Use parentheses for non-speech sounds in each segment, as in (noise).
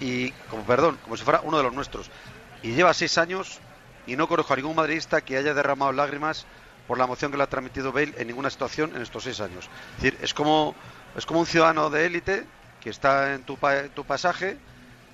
y, como perdón, como si fuera uno de los nuestros. Y lleva seis años y no conozco a ningún madridista que haya derramado lágrimas por la emoción que le ha transmitido Bale en ninguna situación en estos seis años. Es decir, es como, es como un ciudadano de élite que está en tu, tu pasaje,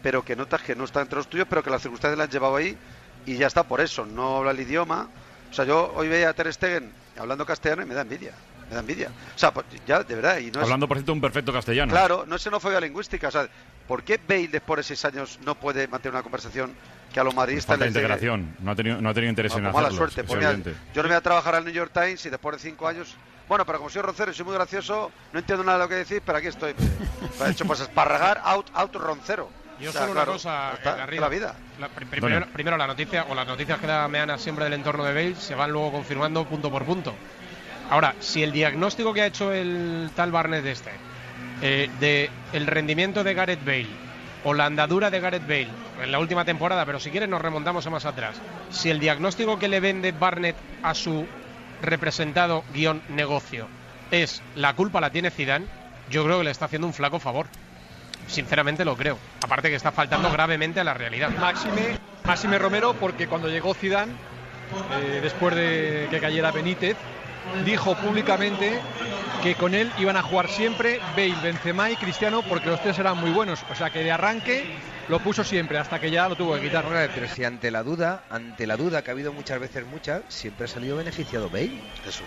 pero que notas que no está entre los tuyos, pero que las circunstancias le han llevado ahí y ya está por eso. No habla el idioma. O sea, yo hoy veía a Ter Stegen hablando castellano y me da envidia. Me da envidia. O sea, pues, ya, de verdad. Y no es, Hablando, por cierto, un perfecto castellano. Claro, no es xenofobia lingüística. O sea, ¿por qué Bale después de seis años no puede mantener una conversación que a los madridistas Falta de les llegue- integración. No ha tenido, no ha tenido interés en Bueno, pues mala hacerlo. suerte. es pues mira, yo no voy a trabajar al New York Times y después de cinco años. Bueno, pero como soy roncero y soy muy gracioso, no entiendo nada de lo que decís, pero aquí estoy. De (laughs) hecho, pues esparragar out, out roncero. Yo O sea, solo claro, una cosa, está, eh, Garrido. la vida. La- primero, primero la noticia, o las noticias que da Meana siempre del entorno de Bale se van luego confirmando punto por punto. Ahora, si el diagnóstico que ha hecho el tal Barnett este, eh, de el rendimiento de Gareth Bale, o la andadura de Gareth Bale en la última temporada, pero si quieres nos remontamos a más atrás, si el diagnóstico que le vende Barnett a su representado guion negocio es la culpa la tiene Zidane, yo creo que le está haciendo un flaco favor. Sinceramente lo creo. Aparte que está faltando gravemente a la realidad. Máxime, Máxime Romero, porque cuando llegó Zidane, eh, después de que cayera Benítez, dijo públicamente que con él iban a jugar siempre Bale, Benzema y Cristiano porque los tres eran muy buenos. O sea que de arranque lo puso siempre hasta que ya lo tuvo que quitar. Pero si ante la duda, ante la duda que ha habido muchas veces muchas, siempre ha salido beneficiado Bale. Eso.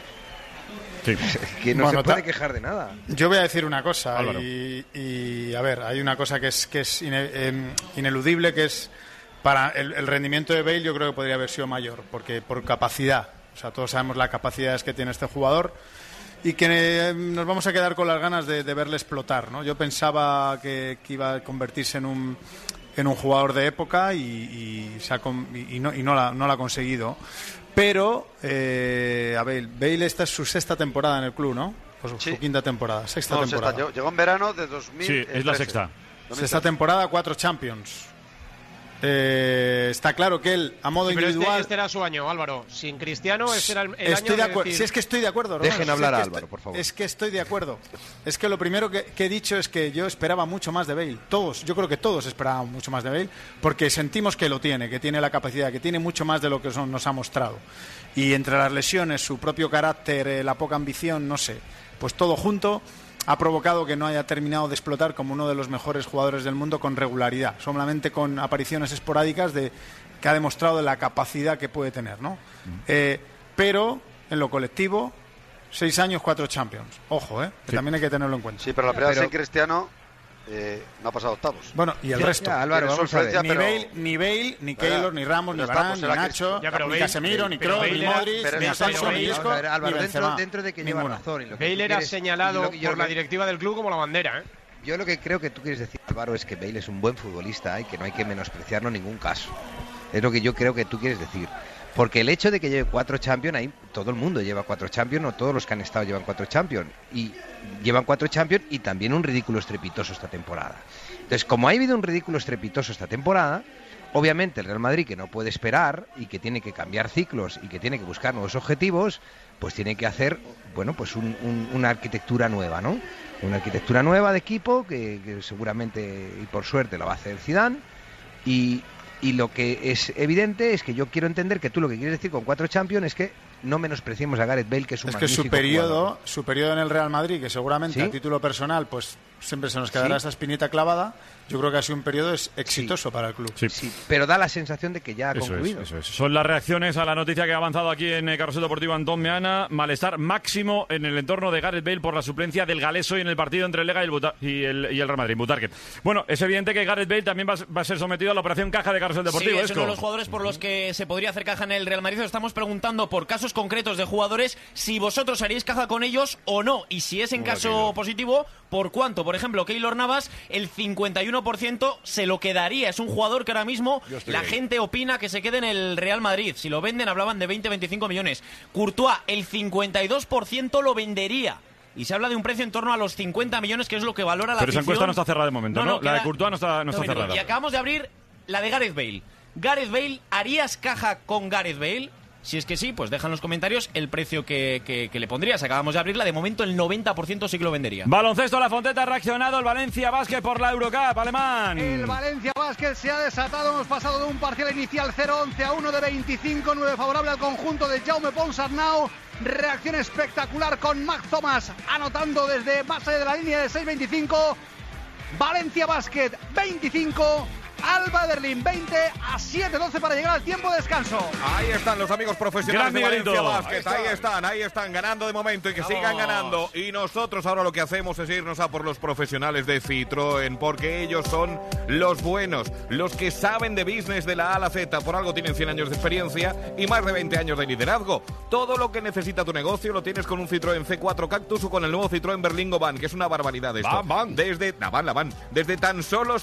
Sí. (laughs) Que no Bueno, se puede quejar de nada. Yo voy a decir una cosa y, a ver, hay una cosa que es que es ine- em, ineludible que es para el, el rendimiento de Bale yo creo que podría haber sido mayor porque por capacidad, o sea, todos sabemos las capacidades que tiene este jugador y que eh, nos vamos a quedar con las ganas de, de verle explotar, ¿no? Yo pensaba que, que iba a convertirse en un en un jugador de época y, y se ha y- no, y no, la, no la ha conseguido. Pero, eh, a ver, Bale esta es su sexta temporada en el club, ¿no? Pues Sí. su quinta temporada, sexta No, temporada. sexta. Llegó, llegó en verano de 2000. Sí, es la sexta. Sexta temporada, cuatro Champions. Eh, está claro que él, a modo Sí, pero este, individual... este era su año, Álvaro. Sin Cristiano, este era el, el Estoy año de de acuerdo. decir- Si es que estoy de acuerdo. Dejen Si es hablar que a estoy- Álvaro, por favor. Es que estoy de acuerdo. Es que lo primero que, que he dicho es que yo esperaba mucho más de Bale. Todos, yo creo que todos esperaban mucho más de Bale, porque sentimos que lo tiene, que tiene la capacidad, que tiene mucho más de lo que son- nos ha mostrado. Y entre las lesiones, su propio carácter, eh, la poca ambición, no sé, pues todo junto ha provocado que no haya terminado de explotar como uno de los mejores jugadores del mundo con regularidad, solamente con apariciones esporádicas de que ha demostrado la capacidad que puede tener, ¿no? Eh, pero en lo colectivo, seis años, cuatro Champions. Ojo, ¿eh? Que Sí. también hay que tenerlo en cuenta. Sí, pero la primera Pero- Cristiano eh, no ha pasado octavos. Bueno, y el Ya, resto. ya, Álvaro, Tiene vamos a ver. sorpresa, Ni pero- Bale, ni Bale, ni Keylor, ni Ramos, ni Varane, pues ni Nacho, Ya, ni Bale- Casemiro, ni Kroos, ni Modric, ni Bale- ni Isco, Álvaro, ni dentro, Benzema. dentro de que lleva Ninguno. razón. y lo que Bale era quieres- señalado y lo que- yo por la directiva del club como la bandera, ¿eh? Yo lo que creo que tú quieres decir, Álvaro, es que Bale es un buen futbolista y que no hay que menospreciarlo en ningún caso. Es lo que yo creo que tú quieres decir. Porque el hecho de que lleve cuatro Champions, todo el mundo lleva cuatro Champions, no todos los que han estado llevan cuatro Champions. Y llevan cuatro Champions y también un ridículo estrepitoso esta temporada. Entonces, como ha habido un ridículo estrepitoso esta temporada, obviamente el Real Madrid, que no puede esperar y que tiene que cambiar ciclos y que tiene que buscar nuevos objetivos, pues tiene que hacer, bueno, pues un- un- una arquitectura nueva, ¿no? Una arquitectura nueva de equipo que, que seguramente y por suerte la va a hacer Zidane y, y lo que es evidente es que yo quiero entender que tú lo que quieres decir con cuatro Champions es que no menospreciemos a Gareth Bale, que es un Es que su periodo, jugador. su periodo en el Real Madrid, que seguramente Sí. a título personal, pues siempre se nos quedará Sí. esa espinita clavada, yo creo que ha sido un periodo es- exitoso para el club. Sí. Sí, pero da la sensación de que ya ha Eso es, concluido. eso es. Son las reacciones a la noticia que ha avanzado aquí en eh, Carrusel Deportivo Antón Meana. Malestar máximo en el entorno de Gareth Bale por la suplencia del galés hoy en el partido entre el Lega y el, Buta- y el, y el Real Madrid, Butarque. Bueno, es evidente que Gareth Bale también va, a- va a ser sometido a la operación caja de Carrusel Deportivo. Sí, es uno de los jugadores por los que se podría hacer caja en el Real Madrid. Os Estamos preguntando por casos concretos de jugadores si vosotros haríais caja con ellos o no. Y si es en caso positivo, ¿por cuánto? Por ejemplo, Keylor Navas, el 51% se lo quedaría. Es un jugador que ahora mismo la gente opina que se quede en el Real Madrid. Si lo venden, hablaban de 20-25 millones. Courtois, el 52% lo vendería. Y se habla de un precio en torno a los 50 millones, que es lo que valora la Pero esa encuesta no está cerrada de momento, ¿no? La de Courtois no está- no está cerrada. Y acabamos de abrir la de Gareth Bale. Gareth Bale, ¿harías caja con Gareth Bale? Si es que sí, pues deja en los comentarios el precio que, que- que le pondrías. Acabamos de abrirla, de momento el 90% sí que lo vendería. Baloncesto, la Fonteta ha reaccionado el Valencia Basket por la Eurocup, alemán. El Valencia Basket se ha desatado. Hemos pasado de un parcial inicial 0-11 a 1 de 25, 9 favorable al conjunto de Jaume Ponsarnau. Reacción espectacular con Max Thomas anotando desde base de la línea de 6-25. Valencia Basket 25, Alba Berlín 20 a 7-12 para llegar al tiempo de descanso. Ahí están los amigos profesionales Gran de Valencia. Basket. Ahí están, ahí están, ganando de momento y que sigan ganando. Y nosotros ahora lo que hacemos es irnos a por los profesionales de Citroën, porque ellos son los buenos, los que saben de business de la A a la Z. Por algo tienen 100 años de experiencia y más de 20 años de liderazgo. Todo lo que necesita tu negocio lo tienes con un Citroën C4 Cactus o con el nuevo Citroën Berlingo Van, que es una barbaridad esto. Van, van. Desde, la van, la van. Desde tan solo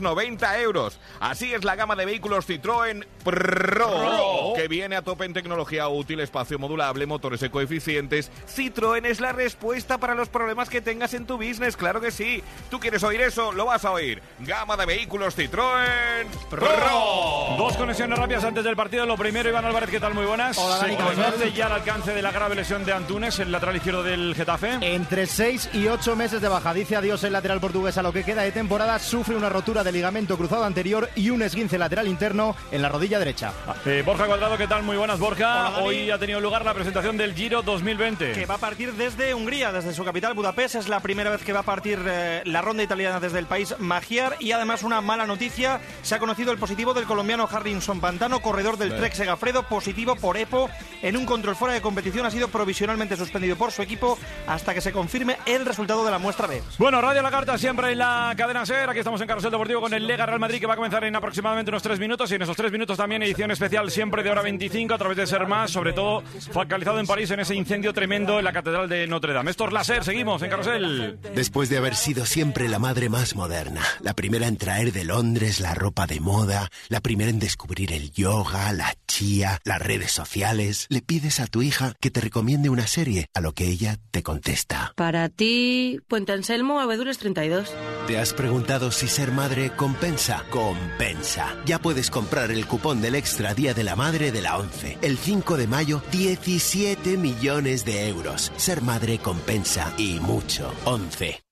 7.990 euros. Así es la gama de vehículos Citroën Pro, que viene a tope en tecnología útil, espacio modulable, motores ecoeficientes. Citroën es la respuesta para los problemas que tengas en tu business, claro que sí. ¿Tú quieres oír eso? Lo vas a oír. Gama de vehículos Citroën Pro. Dos conexiones rápidas antes del partido. Lo primero, Iván Álvarez, ¿qué tal? Muy buenas. Hola, Dani, ya el alcance de la grave lesión de Antunes, el lateral izquierdo del Getafe. Entre 6 y 8 meses de baja. Dice adiós el lateral portugués a lo que queda de temporada. Sufre una rotura de ligamento cruzado anterior y un esguince lateral interno en la rodilla derecha. Eh, Borja Cuadrado, ¿qué tal? Muy buenas, Borja. Hoy ha tenido lugar la presentación del Giro 2020. que va a partir desde Hungría, desde su capital Budapest. Es la primera vez que va a partir eh, la ronda italiana desde el país Magiar. Y además una mala noticia, se ha conocido el positivo del colombiano Harrison Pantano, corredor del Trek Segafredo, positivo por EPO en un control fuera de competición. Ha sido provisionalmente suspendido por su equipo hasta que se confirme el resultado de la muestra B. Bueno, Radio La Carta siempre en la cadena SER. Aquí estamos en Carrusel Deportivo con el Lega Real Madrid que va a comenzar en aproximadamente unos tres minutos. Y en esos tres minutos también edición especial siempre de hora 25 a través de Ser Más. Sobre todo focalizado en París en ese incendio tremendo en la Catedral de Notre Dame. Esto es la SER. Seguimos en Carrusel. Después de haber sido siempre la madre más moderna, la primera en traer de Londres la ropa de moda, la primera en descubrir el yoga, la chía, las redes sociales, le pides a tu hija que te recomiende una serie, a lo que ella te contesta. Para ti, Puente Anselmo, Abedules 32. ¿Te has preguntado si ser madre compensa? Compensa. Ya puedes comprar el cupón del Extra Día de la Madre de la 11. El 5 de mayo, 17 millones de euros. Ser madre compensa y mucho. 11.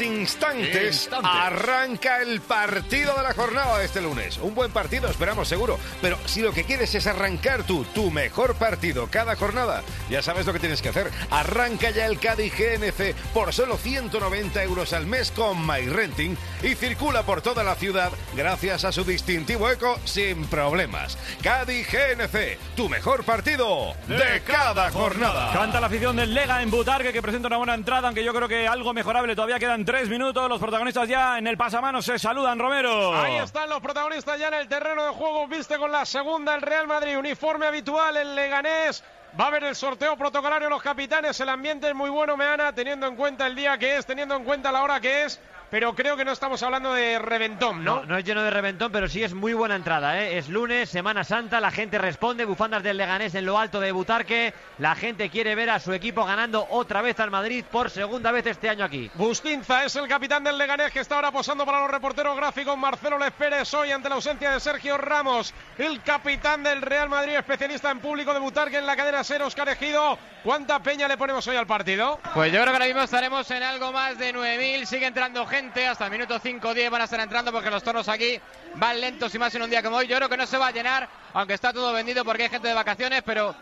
Instantes arranca el partido de la jornada de este lunes. Un buen partido, esperamos seguro. Pero si lo que quieres es arrancar tú, tu mejor partido cada jornada, ya sabes lo que tienes que hacer. Arranca ya el Cádiz GNC por solo 190 euros al mes con MyRenting y circula por toda la ciudad gracias a su distintivo eco sin problemas. Cádiz GNC, tu mejor partido de cada jornada. Canta la afición del Lega en Butarque que presenta una buena entrada, aunque yo creo que algo mejorable. Todavía quedan tres minutos. Los protagonistas ya en el pasamanos se saludan, Romero. Ahí están los protagonistas ya en el terreno de juego. Viste con la segunda el Real Madrid. Uniforme habitual el Leganés. Va a haber el sorteo protocolario los capitanes. El ambiente es muy bueno, Meana, teniendo en cuenta el día que es, teniendo en cuenta la hora que es. Pero creo que no estamos hablando de reventón, ¿no? No, no es lleno de reventón, pero sí es muy buena entrada. ¿eh? Es lunes, Semana Santa, la gente responde, bufandas del Leganés en lo alto de Butarque. La gente quiere ver a su equipo ganando otra vez al Madrid por segunda vez este año aquí. Bustinza es el capitán del Leganés que está ahora posando para los reporteros gráficos. Marcelo Les Pérez hoy ante la ausencia de Sergio Ramos. El capitán del Real Madrid, especialista en público de Butarque en la cadena Ser, Oscar Ejido. ¿Cuánta peña le ponemos hoy al partido? Pues yo creo que ahora mismo estaremos en algo más de 9.000. Sigue entrando gente. Hasta el minuto 5 o 10 van a estar entrando porque los toros aquí van lentos y más en un día como hoy. Yo creo que no se va a llenar, aunque está todo vendido porque hay gente de vacaciones, pero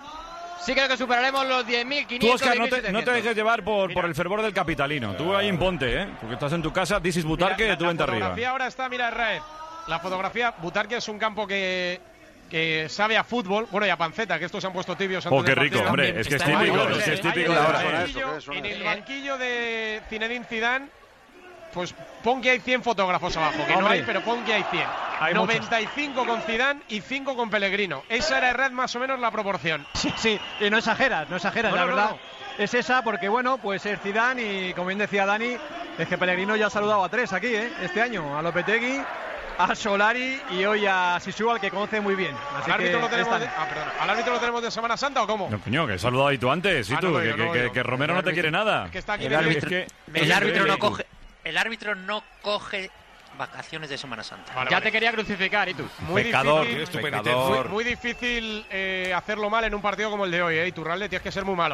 sí creo que superaremos los 10.500. Tú, Oscar, no te, no te 10.700. dejes llevar por, por el fervor del capitalino. Tú ahí imponte, ¿eh? Porque estás en tu casa, is Butarque, Mira, la- tú vente arriba. fotografía ahora está, mira, Red. La fotografía, Butarque es un campo que, que sabe a fútbol. Bueno, y a panceta, que estos se han puesto tibios antes Oh, qué rico, hombre, es que es típico, es que es Ahí típico de ahora. En el banquillo de Zinedine Zidane, pues pon que hay 100 fotógrafos abajo, que no hay, pero pon que hay 100. Hay 95 con Zidane y 5 con Pellegrino. Esa era Red más o menos la proporción. Sí, sí, y no exageras, no exageras, No, la no, verdad. no. Es esa porque, bueno, pues es Zidane y como bien decía Dani, es que Pellegrino ya ha saludado a tres aquí, ¿eh? Este año, a Lopetegui, a Solari y hoy a Sisu, al que conoce muy bien. Así ¿Al árbitro, que lo tenemos están. de, ah, perdón. ¿Al árbitro lo tenemos de Semana Santa o cómo? No, coño, que he saludado ahí tú antes, ¿y Ah, tú? no, que, no, que- no, que- no. que Romero no te quiere nada. que está aquí El árbitro, es que- es El árbitro no coge. El árbitro no coge vacaciones de Semana Santa. ya te quería crucificar, y tú. Muy Pecador, difícil, pecador. Muy, muy difícil eh, hacerlo mal en un partido como el de hoy, ¿eh? Iturralde, tienes que ser muy malo.